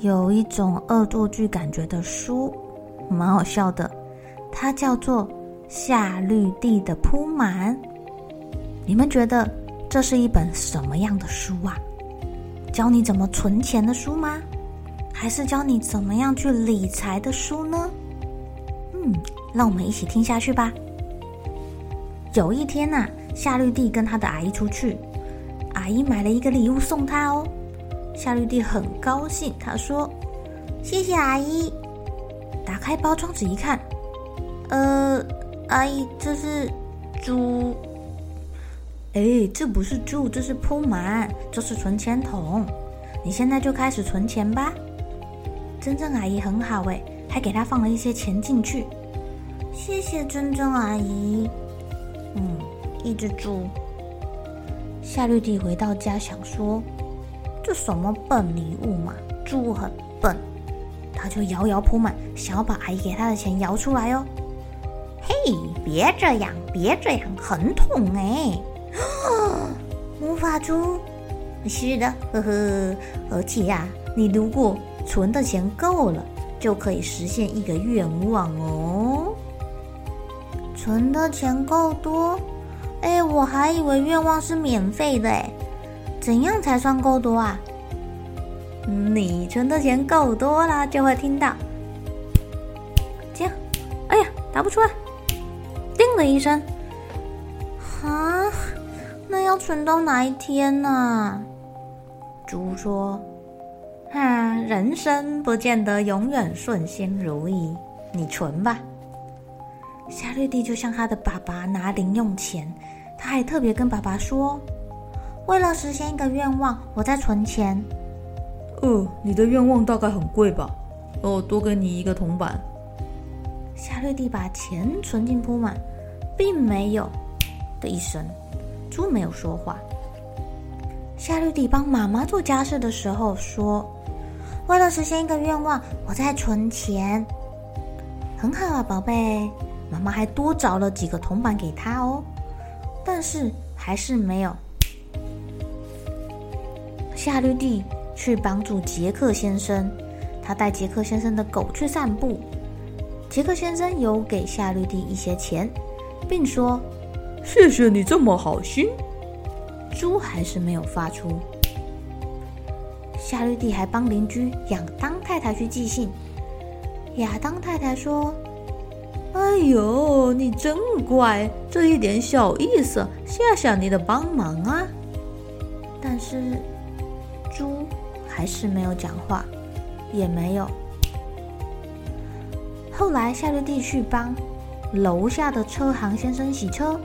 有一种恶作剧感觉的书，蛮好笑的。它叫做《夏绿蒂的铺满》。你们觉得这是一本什么样的书啊？教你怎么存钱的书吗？还是教你怎么样去理财的书呢？嗯，让我们一起听下去吧。有一天呐，夏绿蒂跟她的阿姨出去，阿姨买了一个礼物送她哦。夏绿蒂很高兴，她说：“谢谢阿姨。”打开包装纸一看，呃，阿姨，这是猪。哎，这不是猪，这是扑满，这是存钱筒。你现在就开始存钱吧。珍珍阿姨很好哎，还给她放了一些钱进去。谢谢珍珍阿姨。嗯，一只猪。夏绿蒂回到家想说。这什么笨礼物嘛！猪很笨，他就摇摇扑满，想要把阿姨给他的钱摇出来哦。嘿，别这样，别这样，很痛哎！魔法猪，是的，呵呵。而且呀、你如果存的钱够了，就可以实现一个愿望哦。存的钱够多？哎，我还以为愿望是免费的哎。怎样才算够多啊？你存的钱够多了，就会听到这样。哎呀，打不出来，叮的一声。啊，那要存到哪一天呢？猪说：“啊，人生不见得永远顺心如意，你存吧。”夏绿蒂就向他的爸爸拿零用钱，他还特别跟爸爸说。为了实现一个愿望，我在存钱。哦，你的愿望大概很贵吧？哦，多给你一个铜板。夏绿蒂把钱存进铺满，并没有的一声，猪没有说话。夏绿蒂帮妈妈做家事的时候说：“为了实现一个愿望，我在存钱。”很好啊，宝贝。妈妈还多找了几个铜板给他哦，但是还是没有。夏绿蒂去帮助杰克先生，他带杰克先生的狗去散步。杰克先生有给夏绿蒂一些钱，并说：“谢谢你这么好心。”猪还是没有发出。夏绿蒂还帮邻居亚当太太去寄信。亚当太太说：“哎呦，你真乖，这一点小意思，谢谢你的帮忙啊。”但是。猪还是没有讲话，也没有。后来夏绿蒂去帮楼下的车行先生洗车，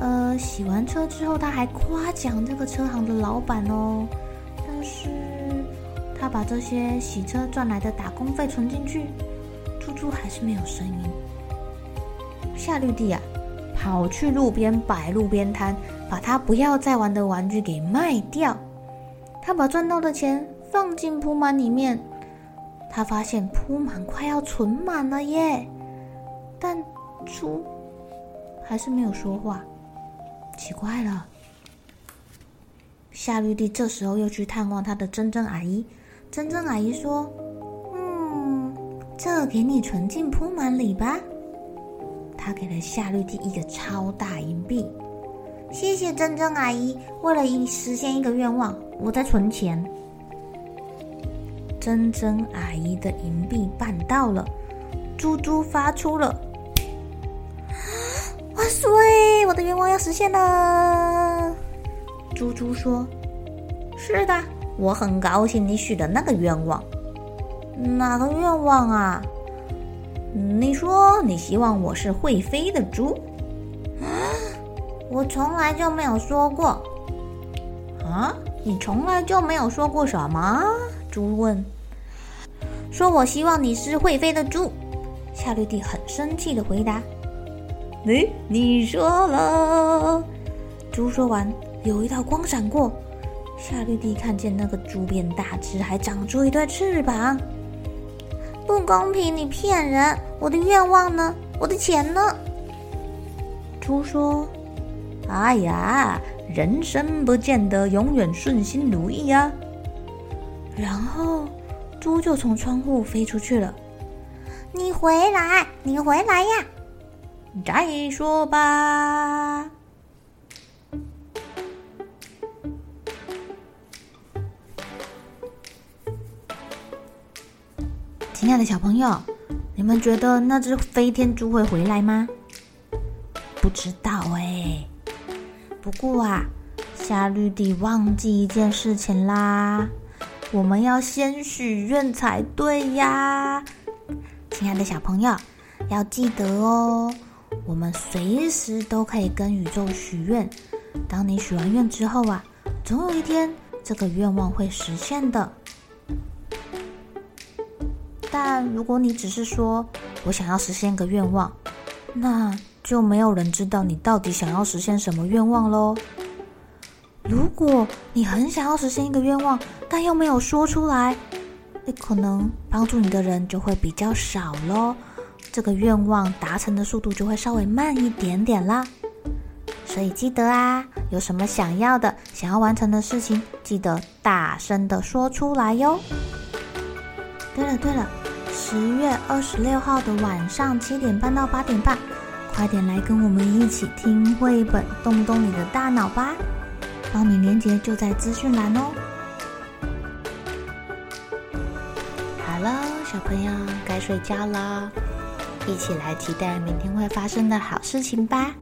呃，洗完车之后，他还夸奖这个车行的老板哦。但是他把这些洗车赚来的打工费存进去，猪猪还是没有声音。夏绿蒂啊，跑去路边摆路边摊，把他不要再玩的玩具给卖掉。他把赚到的钱放进铺满里面，他发现铺满快要存满了耶，但猪还是没有说话，奇怪了。夏绿蒂这时候又去探望她的珍珍阿姨，珍珍阿姨说：“嗯，这给你存进铺满里吧。”他给了夏绿蒂一个超大银币。谢谢珍珍阿姨，为了一实现一个愿望，我在存钱。珍珍阿姨的银币办到了。猪猪发出了“ 哇塞，我的愿望要实现了！”猪猪说：“是的，我很高兴你许的那个愿望。哪个愿望啊？你说你希望我是会飞的猪？我从来就没有说过。啊？你从来就没有说过什么？”猪问：“说我希望你是会飞的猪。”夏绿蒂很生气的回答：“你你说了。”猪说完，有一道光闪过，夏绿蒂看见那个猪变大只，还长出一对翅膀。不公平！你骗人！我的愿望呢？我的钱呢？猪说：“哎呀，人生不见得永远顺心如意啊。”然后，猪就从窗户飞出去了。你回来，你回来呀！再说吧。亲爱的小朋友，你们觉得那只飞天猪会回来吗？不知道哎。不过啊，夏绿蒂忘记一件事情啦。我们要先许愿才对呀，亲爱的小朋友，要记得哦。我们随时都可以跟宇宙许愿。当你许完愿之后啊，总有一天这个愿望会实现的。但如果你只是说我想要实现个愿望，那就没有人知道你到底想要实现什么愿望喽。如果你很想要实现一个愿望，但又没有说出来，那可能帮助你的人就会比较少喽。这个愿望达成的速度就会稍微慢一点点啦。所以记得啊，有什么想要的、想要完成的事情，记得大声的说出来哟。对了对了，十月二十六号的晚上七点半到八点半，快点来跟我们一起听绘本，动动你的大脑吧。报名链接就在资讯栏哦。好喽，小朋友该睡觉啦，一起来期待明天会发生的好事情吧。